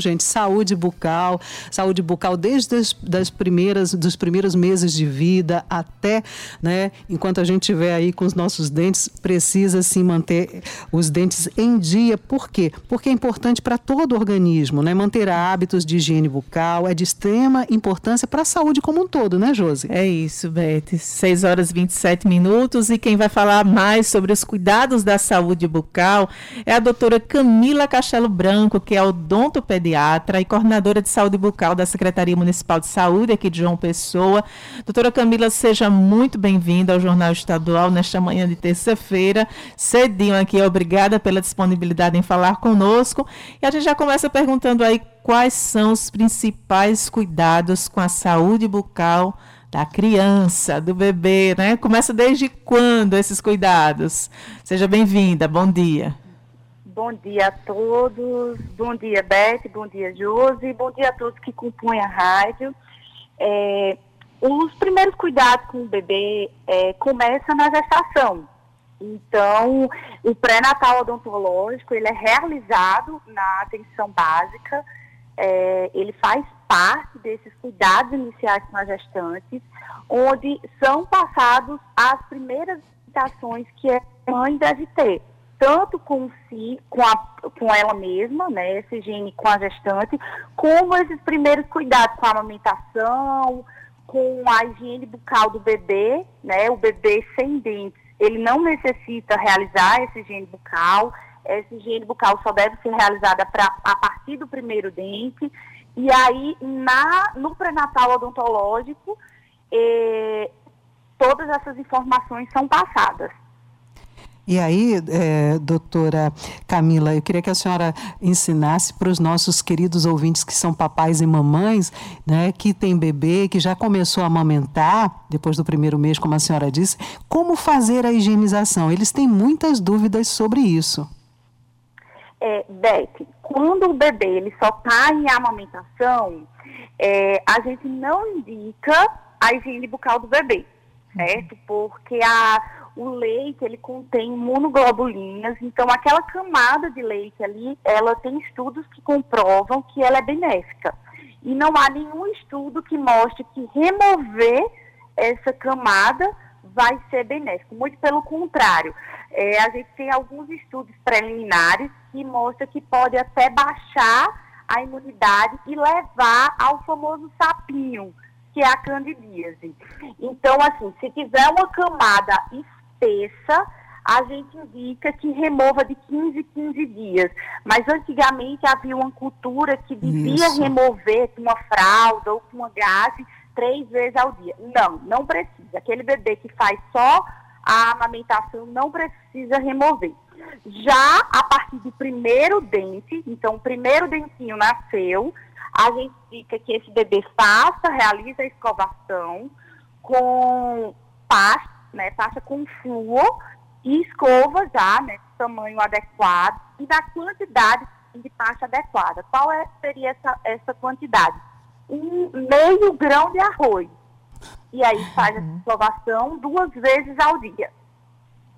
gente, saúde bucal, saúde bucal desde as das primeiras, dos primeiros meses de vida até, né, enquanto a gente estiver aí com os nossos dentes, precisa sim manter os dentes em dia. Por quê? Porque é importante para todo o organismo, né, manter hábitos de higiene bucal, é de extrema importância para a saúde como um todo, né, Josi? É isso, Beth. 6 horas e 27 minutos e quem vai falar mais sobre os cuidados da saúde bucal é a doutora Camila Castelo Branco, que é odonto pediatra e coordenadora de saúde bucal da Secretaria Municipal de Saúde aqui de João Pessoa. Doutora Camila, seja muito bem-vinda ao Jornal Estadual nesta manhã de terça-feira. Cedinho aqui, obrigada pela disponibilidade em falar conosco. E a gente já começa perguntando aí quais são os principais cuidados com a saúde bucal da criança, do bebê, né? Começa desde quando esses cuidados? Seja bem-vinda, bom dia. Bom dia a todos. Bom dia, Beth. Bom dia, Josi. Bom dia a todos que compõem a rádio. É, os primeiros cuidados com o bebê é, começam na gestação. Então, o pré-natal odontológico, ele é realizado na atenção básica, é, ele faz parte desses cuidados iniciais com as gestantes, onde são passados as primeiras orientações que a mãe deve ter tanto com si, com, a, com ela mesma, né, essa higiene com a gestante, como esses primeiros cuidados com a amamentação, com a higiene bucal do bebê, né, o bebê sem dentes, ele não necessita realizar essa higiene bucal, essa higiene bucal só deve ser realizada pra, a partir do primeiro dente, e aí na, no pré-natal odontológico, eh, todas essas informações são passadas. E aí, é, doutora Camila, eu queria que a senhora ensinasse para os nossos queridos ouvintes que são papais e mamães, né, que tem bebê, que já começou a amamentar, depois do primeiro mês, como a senhora disse, como fazer a higienização. Eles têm muitas dúvidas sobre isso. É, Beth, quando o bebê ele só está em amamentação, é, a gente não indica a higiene bucal do bebê, certo? Uhum. Porque a o leite ele contém monoglobulinas, então aquela camada de leite ali, ela tem estudos que comprovam que ela é benéfica. E não há nenhum estudo que mostre que remover essa camada vai ser benéfico. Muito pelo contrário, é, a gente tem alguns estudos preliminares que mostram que pode até baixar a imunidade e levar ao famoso sapinho, que é a candidíase. Então, assim, se tiver uma camada espessa, a gente indica que remova de 15 em 15 dias. Mas antigamente havia uma cultura que devia Isso. remover com uma fralda ou com uma gase três vezes ao dia. Não, não precisa. Aquele bebê que faz só a amamentação não precisa remover. Já a partir do primeiro dente, então o primeiro dentinho nasceu, a gente indica que esse bebê faça, realize a escovação com pasta né, passa com flúor e escova já, né, tamanho adequado e da quantidade de pasta adequada. Qual é, seria essa, essa quantidade? Um meio grão de arroz. E aí faz a uhum. escovação duas vezes ao dia.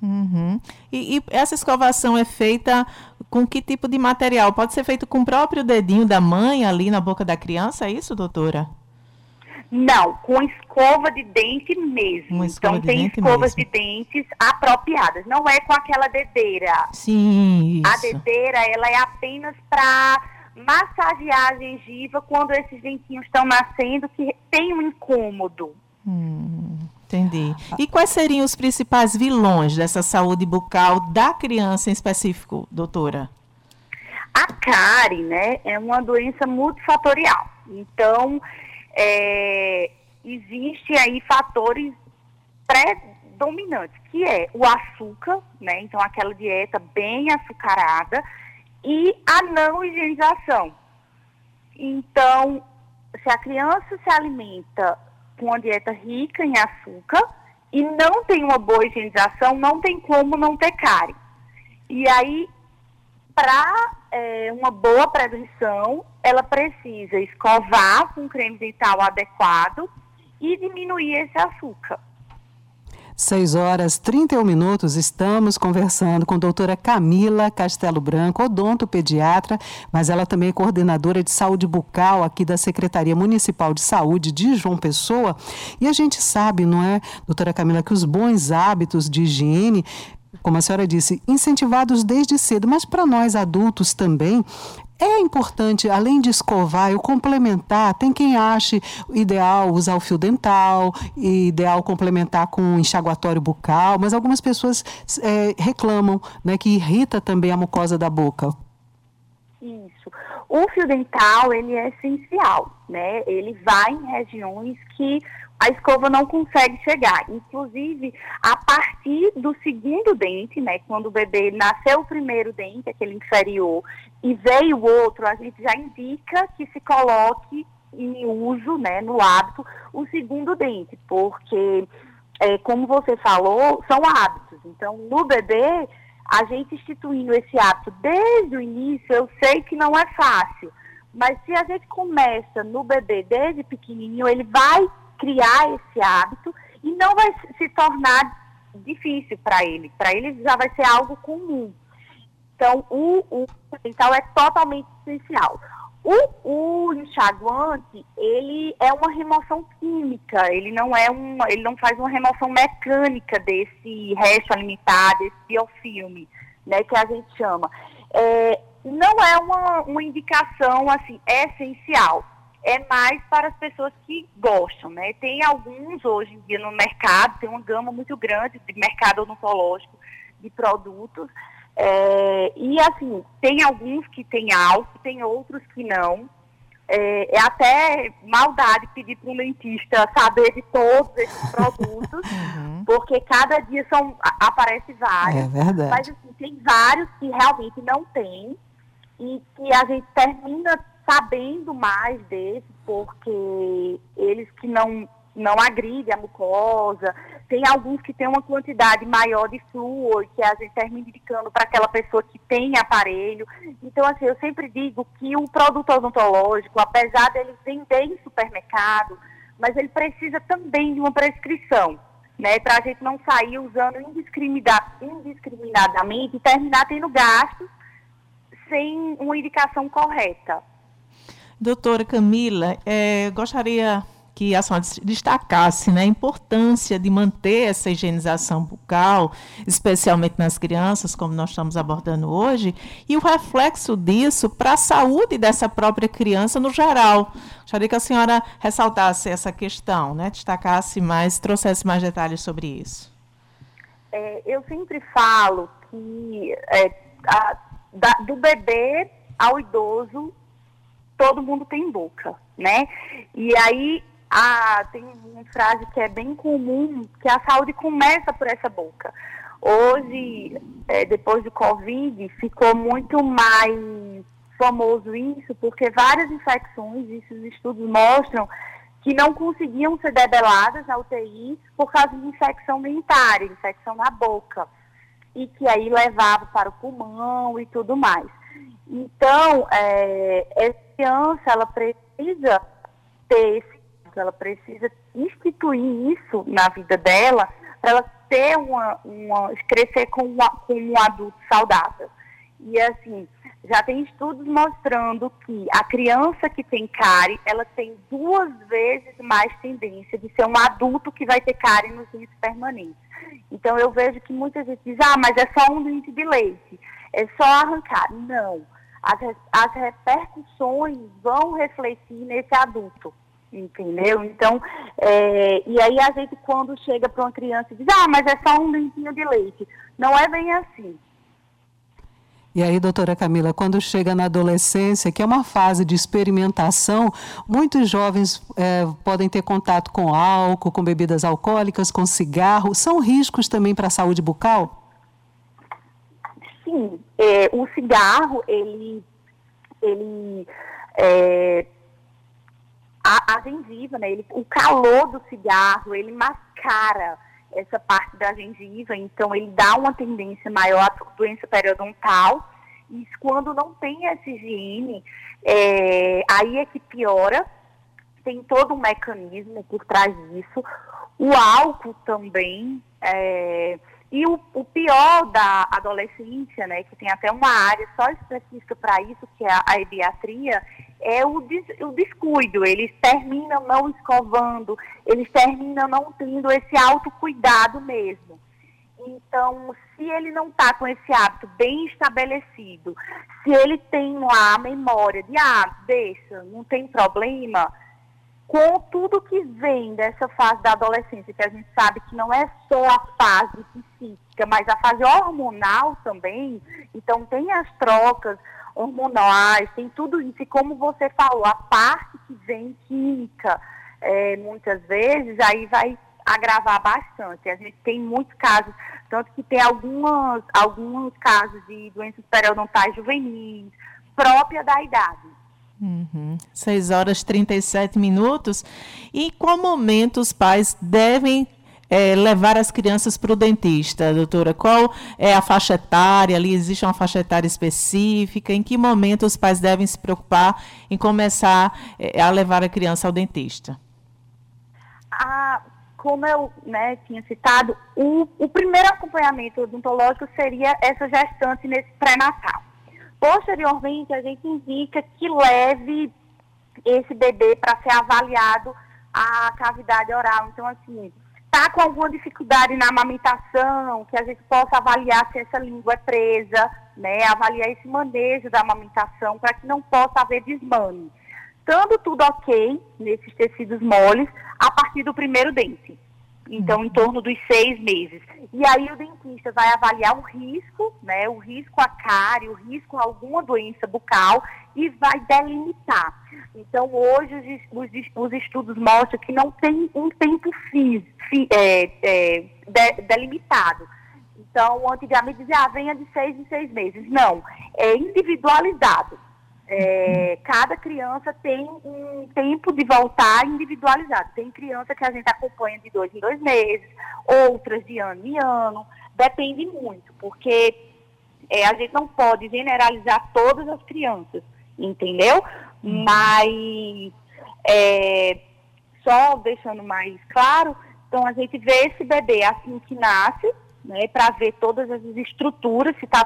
Uhum. E, e, essa escovação é feita com que tipo de material? Pode ser feito com o próprio dedinho da mãe ali na boca da criança, é isso, doutora? Não, com escova de dente mesmo. então de tem escovas mesmo. de dentes apropriadas. Não é com aquela dedeira. Sim. Isso. A dedeira ela é apenas para massagear a gengiva quando esses dentinhos estão nascendo que tem um incômodo. Hum, entendi. E quais seriam os principais vilões dessa saúde bucal da criança em específico, doutora? A cárie, né, é uma doença multifatorial. Então, é, existe aí fatores predominantes, que é o açúcar, né? Então aquela dieta bem açucarada e a não higienização. Então, se a criança se alimenta com uma dieta rica em açúcar e não tem uma boa higienização, não tem como não ter cárie. E aí, para é, uma boa prevenção, ela precisa escovar com creme dental adequado e diminuir esse açúcar. 6 horas 31 minutos, estamos conversando com a doutora Camila Castelo Branco, odontopediatra, mas ela também é coordenadora de saúde bucal aqui da Secretaria Municipal de Saúde de João Pessoa. E a gente sabe, não é, doutora Camila, que os bons hábitos de higiene como a senhora disse, incentivados desde cedo, mas para nós adultos também, é importante, além de escovar, eu complementar. Tem quem ache ideal usar o fio dental, ideal complementar com um enxaguatório bucal, mas algumas pessoas é, reclamam né, que irrita também a mucosa da boca. Isso. O fio dental, ele é essencial, né? Ele vai em regiões que a escova não consegue chegar. Inclusive, a partir do segundo dente, né, quando o bebê nasceu o primeiro dente, aquele inferior, e veio o outro, a gente já indica que se coloque em uso, né, no hábito, o segundo dente, porque, é, como você falou, são hábitos. Então, no bebê, a gente instituindo esse hábito desde o início, eu sei que não é fácil, mas se a gente começa no bebê desde pequenininho, ele vai criar esse hábito e não vai se tornar difícil para ele. Para ele já vai ser algo comum. Então, o, o é totalmente essencial. O, o enxaguante, ele é uma remoção química, ele não é um, ele não faz uma remoção mecânica desse resto alimentar, desse biofilme, né, que a gente chama. É, não é uma, uma indicação assim essencial é mais para as pessoas que gostam, né? Tem alguns hoje em dia no mercado, tem uma gama muito grande de mercado odontológico de produtos. É, e assim, tem alguns que tem álcool, tem outros que não. É, é até maldade pedir para um dentista saber de todos esses produtos, uhum. porque cada dia são, aparece vários. É verdade. Mas assim, tem vários que realmente não tem e que a gente termina sabendo mais desse, porque eles que não, não agridem a mucosa, tem alguns que têm uma quantidade maior de flúor, que a gente termina indicando para aquela pessoa que tem aparelho. Então, assim, eu sempre digo que o produto odontológico, apesar dele vender em supermercado, mas ele precisa também de uma prescrição, né? Para a gente não sair usando indiscriminadamente e terminar tendo gastos sem uma indicação correta. Doutora Camila, é, gostaria que a senhora destacasse né, a importância de manter essa higienização bucal, especialmente nas crianças, como nós estamos abordando hoje, e o reflexo disso para a saúde dessa própria criança no geral. Gostaria que a senhora ressaltasse essa questão, né, destacasse mais, trouxesse mais detalhes sobre isso. É, eu sempre falo que é, a, da, do bebê ao idoso todo mundo tem boca, né? E aí a, tem uma frase que é bem comum, que a saúde começa por essa boca. Hoje, é, depois do Covid, ficou muito mais famoso isso, porque várias infecções, isso os estudos mostram, que não conseguiam ser debeladas na UTI por causa de infecção dentária, infecção na boca, e que aí levava para o pulmão e tudo mais. Então, é, essa criança, ela precisa ter esse, ela precisa instituir isso na vida dela para ela ter uma, uma crescer com, uma, um adulto saudável. E assim, já tem estudos mostrando que a criança que tem cárie, ela tem duas vezes mais tendência de ser um adulto que vai ter cárie nos dentes permanentes. Então eu vejo que muita gente diz, ah, mas é só um dente de leite, é só arrancar. Não as, as repercussões vão refletir nesse adulto, entendeu? Então, é, e aí a gente quando chega para uma criança e diz, ah, mas é só um dentinho de leite. Não é bem assim. E aí, doutora Camila, quando chega na adolescência, que é uma fase de experimentação, muitos jovens é, podem ter contato com álcool, com bebidas alcoólicas, com cigarro. São riscos também para a saúde bucal? Sim, é, o cigarro, ele, ele é, a, a, gengiva, né, ele, o calor do cigarro, ele mascara essa parte da gengiva, então ele dá uma tendência maior à doença periodontal, e quando não tem essa higiene, é, aí é que piora, tem todo um mecanismo por trás disso. O álcool também. É, e o, o, pior da adolescência, né, que tem até uma área só específica para isso, que é a, a ebiatria, é o, des, o descuido. Eles terminam não escovando, eles terminam não tendo esse autocuidado mesmo. Então, se ele não está com esse hábito bem estabelecido, se ele tem a memória de, ah, deixa, não tem problema, com tudo que vem dessa fase da adolescência, que a gente sabe que não é só a fase mas a fase hormonal também, então tem as trocas hormonais, tem tudo isso, e como você falou, a parte que vem química, é, muitas vezes, aí vai agravar bastante. A gente tem muitos casos, tanto que tem algumas, alguns casos de doenças periodontais juvenis, própria da idade. Uhum. 6 horas e 37 minutos. E em qual momento os pais devem é, levar as crianças para o dentista, doutora? Qual é a faixa etária? Ali existe uma faixa etária específica? Em que momento os pais devem se preocupar em começar é, a levar a criança ao dentista? Ah, como eu né, tinha citado, o, o primeiro acompanhamento odontológico seria essa gestante nesse pré-natal. Posteriormente, a gente indica que leve esse bebê para ser avaliado a cavidade oral. Então, assim, está com alguma dificuldade na amamentação, que a gente possa avaliar se essa língua é presa, né, avaliar esse manejo da amamentação para que não possa haver desmame. Estando tudo ok nesses tecidos moles, a partir do primeiro dente. Então, em torno dos seis meses. E aí o dentista vai avaliar o risco, né, o risco a cárie, o risco a alguma doença bucal e vai delimitar. Então, hoje os, os, os estudos mostram que não tem um tempo fi, fi, é, é, de, delimitado. Então, antigamente dizia, ah, venha de seis em seis meses. Não, é individualizado. É, cada criança tem um tempo de voltar individualizado. Tem criança que a gente acompanha de dois em dois meses, outras de ano em ano. Depende muito, porque é, a gente não pode generalizar todas as crianças, entendeu? Uhum. Mas, é, só deixando mais claro, então a gente vê esse bebê assim que nasce, né, para ver todas as estruturas, se está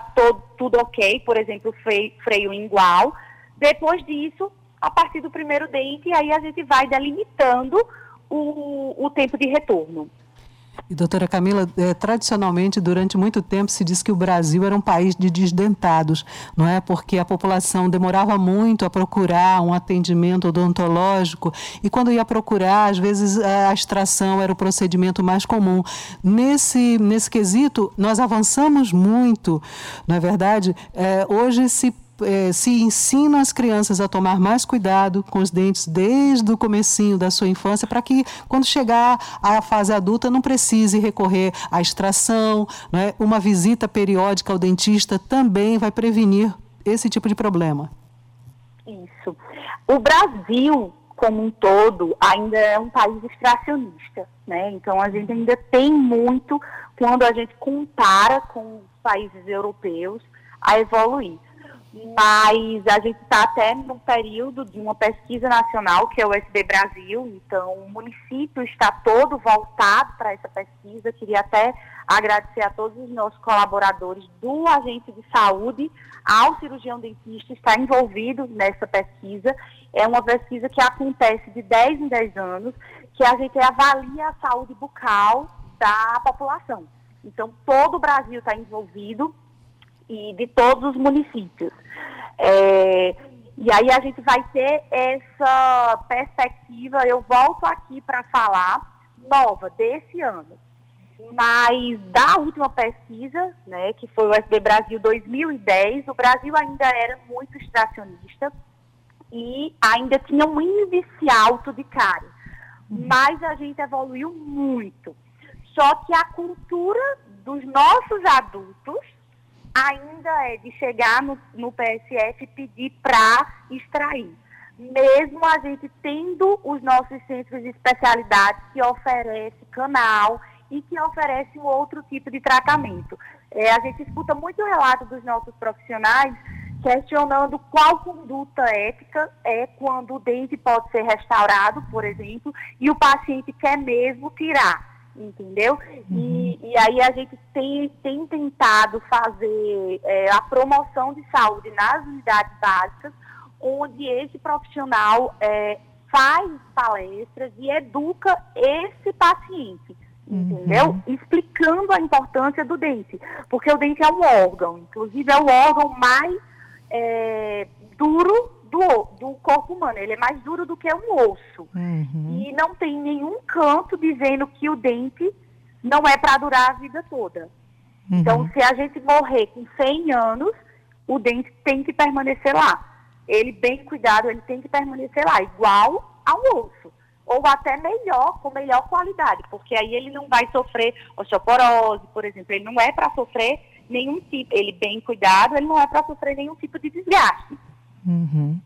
tudo ok, por exemplo, freio, freio igual depois disso, a partir do primeiro dente, aí a gente vai delimitando o, o tempo de retorno. E doutora Camila, é, tradicionalmente, durante muito tempo, se diz que o Brasil era um país de desdentados, não é? Porque a população demorava muito a procurar um atendimento odontológico e quando ia procurar, às vezes a extração era o procedimento mais comum. Nesse, nesse quesito, nós avançamos muito, não é verdade? É, hoje se é, se ensina as crianças a tomar mais cuidado com os dentes desde o comecinho da sua infância, para que quando chegar à fase adulta não precise recorrer à extração, né? uma visita periódica ao dentista também vai prevenir esse tipo de problema. Isso. O Brasil, como um todo, ainda é um país extracionista, né? Então a gente ainda tem muito quando a gente compara com países europeus a evoluir mas a gente está até no período de uma pesquisa nacional, que é o SB Brasil, então o município está todo voltado para essa pesquisa. Queria até agradecer a todos os nossos colaboradores do agente de saúde, ao cirurgião dentista, está envolvido nessa pesquisa. É uma pesquisa que acontece de 10 em 10 anos, que a gente avalia a saúde bucal da população. Então, todo o Brasil está envolvido e de todos os municípios. É, e aí a gente vai ter essa perspectiva, eu volto aqui para falar, nova, desse ano. Mas da última pesquisa, né, que foi o SB Brasil 2010, o Brasil ainda era muito extracionista e ainda tinha um índice alto de cárie. Uhum. Mas a gente evoluiu muito. Só que a cultura dos nossos adultos ainda é de chegar no, no PSF e pedir para extrair. Mesmo a gente tendo os nossos centros de especialidade que oferece canal e que oferece um outro tipo de tratamento. É, a gente escuta muito relato dos nossos profissionais questionando qual conduta ética é quando o dente pode ser restaurado, por exemplo, e o paciente quer mesmo tirar, entendeu? Uhum. E, e, aí a gente tem, tem tentado fazer é, a promoção de saúde nas unidades básicas, onde esse profissional é, faz palestras e educa esse paciente entendeu? Uhum. Explicando a importância do dente, porque o dente é um órgão, inclusive é o órgão mais é, duro do, do corpo humano, ele é mais duro do que um osso. Uhum. E não tem nenhum canto dizendo que o dente não é para durar a vida toda. Uhum. Então, se a gente morrer com 100 anos, o dente tem que permanecer lá. Ele bem cuidado, ele tem que permanecer lá, igual ao osso ou até melhor, com melhor qualidade, porque aí ele não vai sofrer osteoporose, por exemplo, ele não é para sofrer nenhum tipo, ele bem cuidado, ele não é para sofrer nenhum tipo de desgaste. Uhum.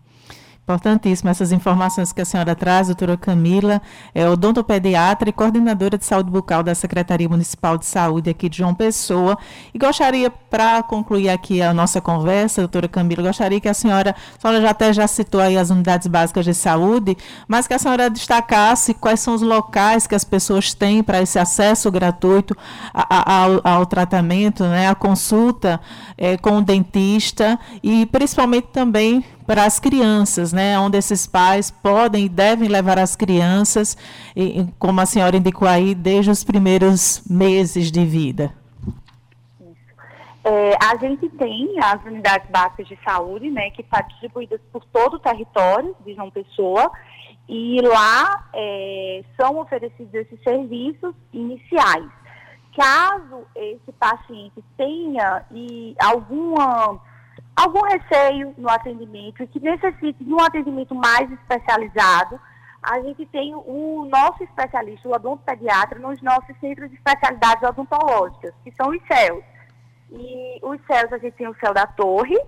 Importantíssimo essas informações que a senhora traz, doutora Camila, é odontopediatra e coordenadora de saúde bucal da Secretaria Municipal de Saúde aqui de João Pessoa. E gostaria, para concluir aqui a nossa conversa, doutora Camila, gostaria que a senhora, a senhora já até já citou aí as unidades básicas de saúde, mas que a senhora destacasse quais são os locais que as pessoas têm para esse acesso gratuito ao, ao, tratamento, né, a consulta é, com o dentista e principalmente também para as crianças, né, onde esses pais podem e devem levar as crianças, e, como a senhora indicou aí, desde os primeiros meses de vida. É, a gente tem as unidades básicas de saúde, né, que estão distribuídas por todo o território de João Pessoa, e lá é, são oferecidos esses serviços iniciais. Caso esse paciente tenha e alguma algum receio no atendimento e que necessite de um atendimento mais especializado, a gente tem o nosso especialista, o odontopediatra, nos nossos centros de especialidades odontológicas, que são os CELs. E os CELs, a gente tem o CEL da Torre,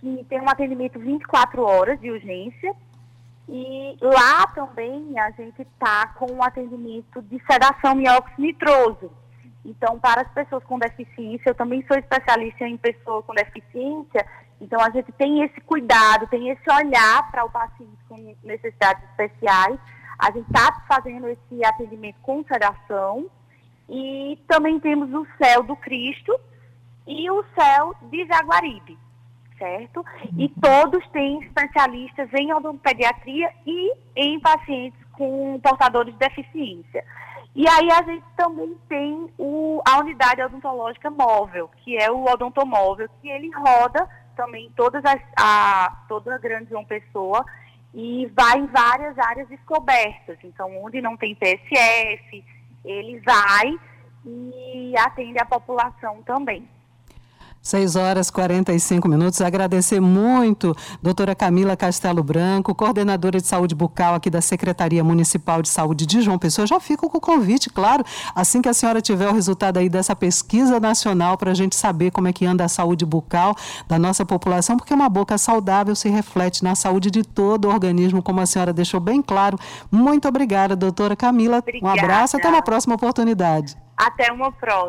que tem um atendimento 24 horas de urgência, e lá também a gente está com um atendimento de sedação mióxido nitroso, então, para as pessoas com deficiência, eu também sou especialista em pessoas com deficiência, então a gente tem esse cuidado, tem esse olhar para o paciente com necessidades especiais. A gente está fazendo esse atendimento com sedação e também temos o céu do Cristo e o céu de Jaguaribe, certo? E uhum. todos têm especialistas em odontopediatria e em pacientes com portadores de deficiência. E aí a gente também tem o, a unidade odontológica móvel, que é o odontomóvel, que ele roda também todas as, a, toda a grande João Pessoa e vai em várias áreas descobertas. Então, onde não tem PSF, ele vai e atende a população também. 6 horas e 45 minutos. Agradecer muito, doutora Camila Castelo Branco, coordenadora de saúde bucal aqui da Secretaria Municipal de Saúde de João Pessoa. Já fico com o convite, claro, assim que a senhora tiver o resultado aí dessa pesquisa nacional para a gente saber como é que anda a saúde bucal da nossa população, porque uma boca saudável se reflete na saúde de todo o organismo, como a senhora deixou bem claro. Muito obrigada, doutora Camila. Obrigada. Um abraço, até uma próxima oportunidade. Até uma próxima.